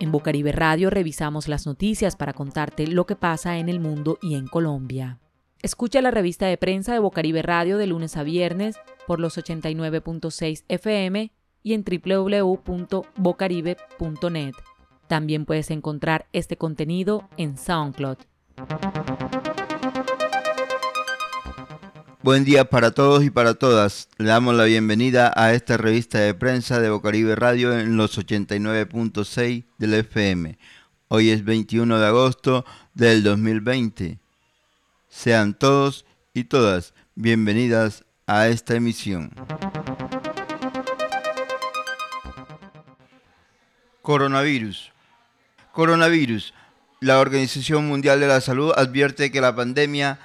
En Bocaribe Radio revisamos las noticias para contarte lo que pasa en el mundo y en Colombia. Escucha la revista de prensa de Bocaribe Radio de lunes a viernes por los 89.6 FM y en www.bocaribe.net. También puedes encontrar este contenido en SoundCloud. Buen día para todos y para todas. Le damos la bienvenida a esta revista de prensa de Bocaribe Radio en los 89.6 del FM. Hoy es 21 de agosto del 2020. Sean todos y todas bienvenidas a esta emisión. Coronavirus. Coronavirus. La Organización Mundial de la Salud advierte que la pandemia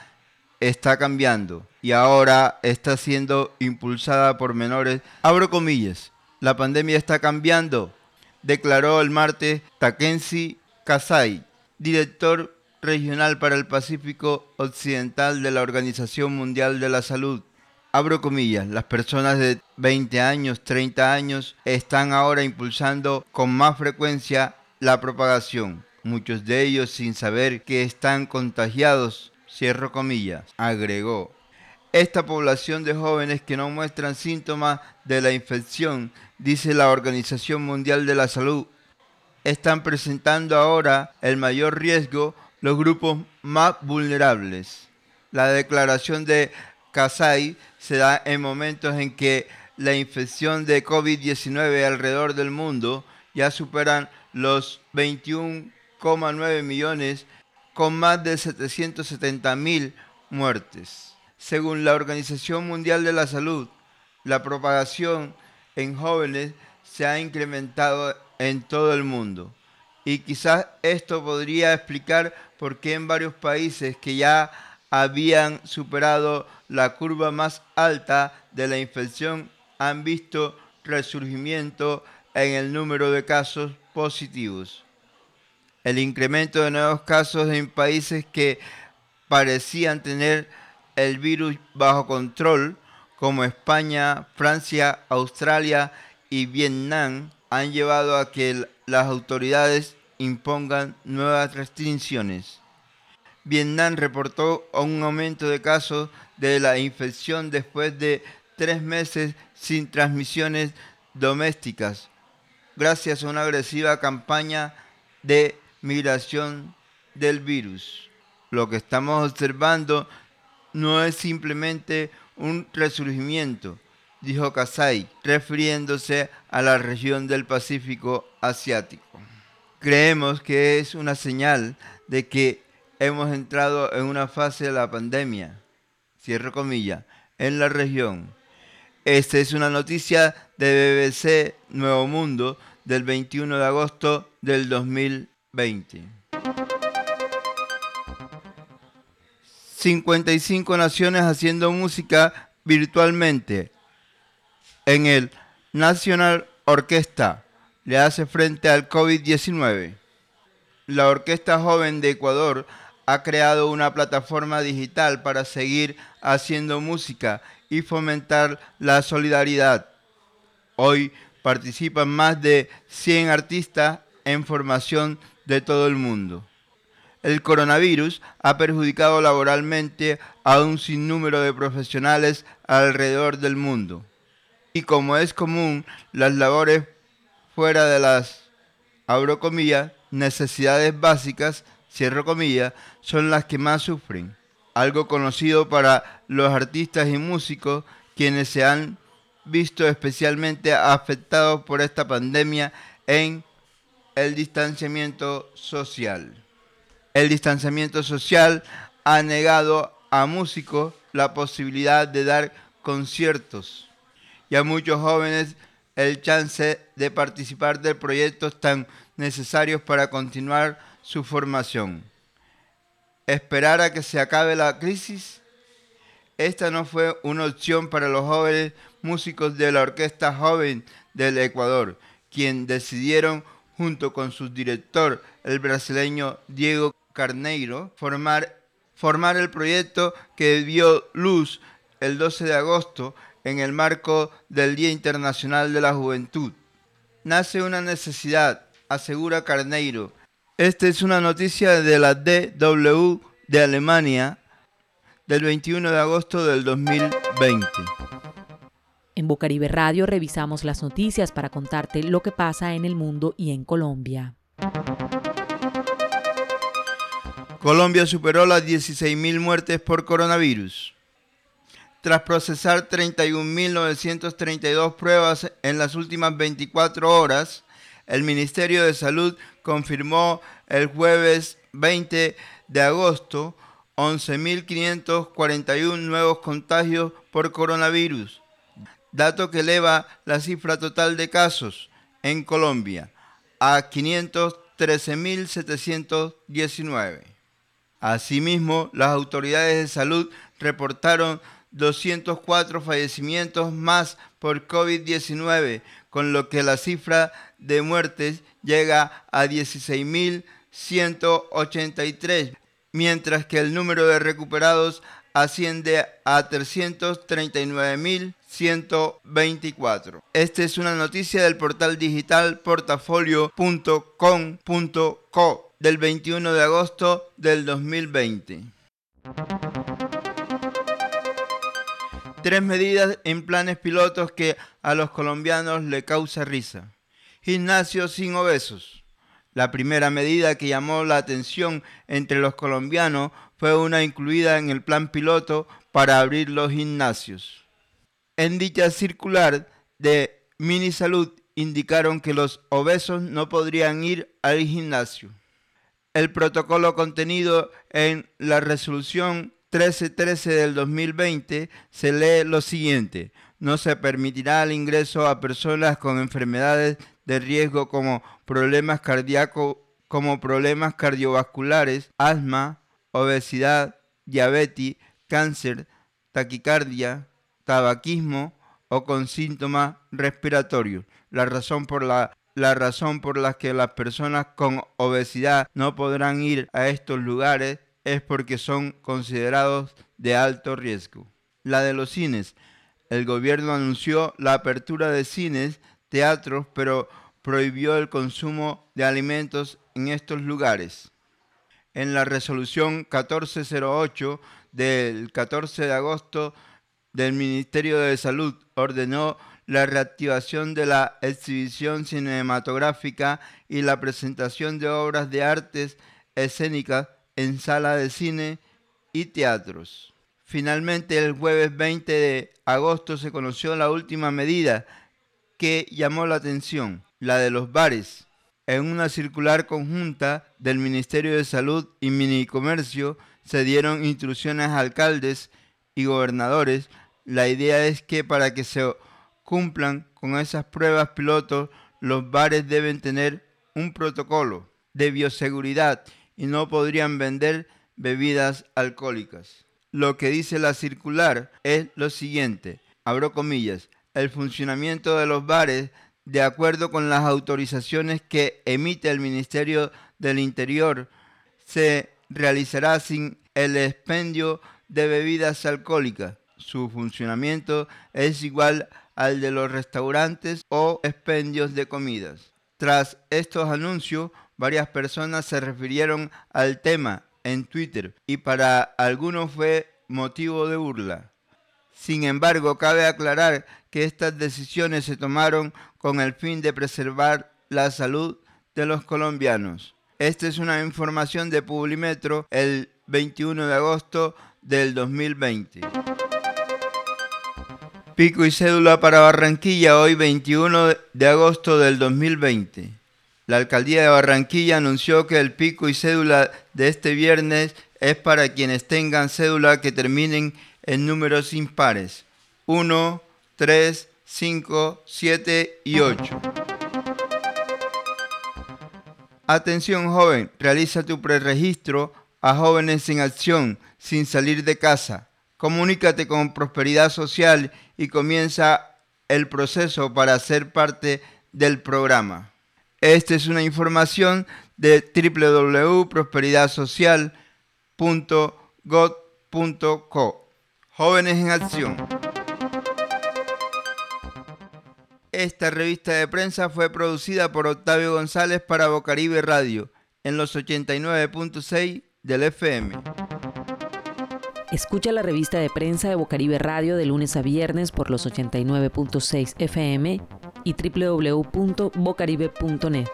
está cambiando y ahora está siendo impulsada por menores. Abro comillas, la pandemia está cambiando, declaró el martes Takensi Kasai, director regional para el Pacífico Occidental de la Organización Mundial de la Salud. Abro comillas, las personas de 20 años, 30 años están ahora impulsando con más frecuencia la propagación, muchos de ellos sin saber que están contagiados, cierro comillas, agregó. Esta población de jóvenes que no muestran síntomas de la infección, dice la Organización Mundial de la Salud, están presentando ahora el mayor riesgo los grupos más vulnerables. La declaración de Kasai se da en momentos en que la infección de COVID-19 alrededor del mundo ya superan los 21,9 millones con más de 770 mil muertes. Según la Organización Mundial de la Salud, la propagación en jóvenes se ha incrementado en todo el mundo. Y quizás esto podría explicar por qué en varios países que ya habían superado la curva más alta de la infección han visto resurgimiento en el número de casos positivos. El incremento de nuevos casos en países que parecían tener el virus bajo control, como España, Francia, Australia y Vietnam, han llevado a que las autoridades impongan nuevas restricciones. Vietnam reportó un aumento de casos de la infección después de tres meses sin transmisiones domésticas, gracias a una agresiva campaña de migración del virus. Lo que estamos observando no es simplemente un resurgimiento, dijo Kasai, refiriéndose a la región del Pacífico Asiático. Creemos que es una señal de que hemos entrado en una fase de la pandemia, cierro comillas, en la región. Esta es una noticia de BBC Nuevo Mundo del 21 de agosto del 2020. 55 naciones haciendo música virtualmente. En el National Orquesta le hace frente al COVID-19. La Orquesta Joven de Ecuador ha creado una plataforma digital para seguir haciendo música y fomentar la solidaridad. Hoy participan más de 100 artistas en formación de todo el mundo el coronavirus ha perjudicado laboralmente a un sinnúmero de profesionales alrededor del mundo. Y como es común, las labores fuera de las, abro necesidades básicas, cierro comillas, son las que más sufren. Algo conocido para los artistas y músicos quienes se han visto especialmente afectados por esta pandemia en el distanciamiento social el distanciamiento social ha negado a músicos la posibilidad de dar conciertos y a muchos jóvenes el chance de participar de proyectos tan necesarios para continuar su formación. Esperar a que se acabe la crisis. Esta no fue una opción para los jóvenes músicos de la Orquesta Joven del Ecuador, quien decidieron, junto con su director, el brasileño Diego Carneiro formar, formar el proyecto que dio luz el 12 de agosto en el marco del Día Internacional de la Juventud. Nace una necesidad, asegura Carneiro. Esta es una noticia de la DW de Alemania del 21 de agosto del 2020. En Bocaribe Radio revisamos las noticias para contarte lo que pasa en el mundo y en Colombia. Colombia superó las 16.000 muertes por coronavirus. Tras procesar 31.932 pruebas en las últimas 24 horas, el Ministerio de Salud confirmó el jueves 20 de agosto 11.541 nuevos contagios por coronavirus, dato que eleva la cifra total de casos en Colombia a 513.719. Asimismo, las autoridades de salud reportaron 204 fallecimientos más por COVID-19, con lo que la cifra de muertes llega a 16.183, mientras que el número de recuperados asciende a 339.124. Esta es una noticia del portal digital portafolio.com.co del 21 de agosto del 2020. Tres medidas en planes pilotos que a los colombianos le causa risa. Gimnasio sin obesos. La primera medida que llamó la atención entre los colombianos fue una incluida en el plan piloto para abrir los gimnasios. En dicha circular de Mini Salud indicaron que los obesos no podrían ir al gimnasio el protocolo contenido en la resolución 1313 del 2020 se lee lo siguiente. No se permitirá el ingreso a personas con enfermedades de riesgo como problemas como problemas cardiovasculares, asma, obesidad, diabetes, cáncer, taquicardia, tabaquismo o con síntomas respiratorios. La razón por la la razón por la que las personas con obesidad no podrán ir a estos lugares es porque son considerados de alto riesgo. La de los cines. El gobierno anunció la apertura de cines, teatros, pero prohibió el consumo de alimentos en estos lugares. En la resolución 1408 del 14 de agosto del Ministerio de Salud ordenó la reactivación de la exhibición cinematográfica y la presentación de obras de artes escénicas en sala de cine y teatros. Finalmente, el jueves 20 de agosto se conoció la última medida que llamó la atención, la de los bares. En una circular conjunta del Ministerio de Salud y Minicomercio se dieron instrucciones a alcaldes y gobernadores. La idea es que para que se cumplan con esas pruebas pilotos, los bares deben tener un protocolo de bioseguridad y no podrían vender bebidas alcohólicas. Lo que dice la circular es lo siguiente, abro comillas, el funcionamiento de los bares de acuerdo con las autorizaciones que emite el Ministerio del Interior se realizará sin el expendio de bebidas alcohólicas. Su funcionamiento es igual al de los restaurantes o expendios de comidas. Tras estos anuncios, varias personas se refirieron al tema en Twitter y para algunos fue motivo de burla. Sin embargo, cabe aclarar que estas decisiones se tomaron con el fin de preservar la salud de los colombianos. Esta es una información de Publimetro el 21 de agosto del 2020. Pico y cédula para Barranquilla hoy 21 de agosto del 2020. La alcaldía de Barranquilla anunció que el pico y cédula de este viernes es para quienes tengan cédula que terminen en números impares 1, 3, 5, 7 y 8. Atención joven, realiza tu preregistro a jóvenes en acción sin salir de casa. Comunícate con Prosperidad Social y comienza el proceso para ser parte del programa. Esta es una información de www.prosperidadsocial.gov.co. Jóvenes en Acción. Esta revista de prensa fue producida por Octavio González para Bocaribe Radio en los 89.6 del FM. Escucha la revista de prensa de Bocaribe Radio de lunes a viernes por los 89.6 FM y www.bocaribe.net.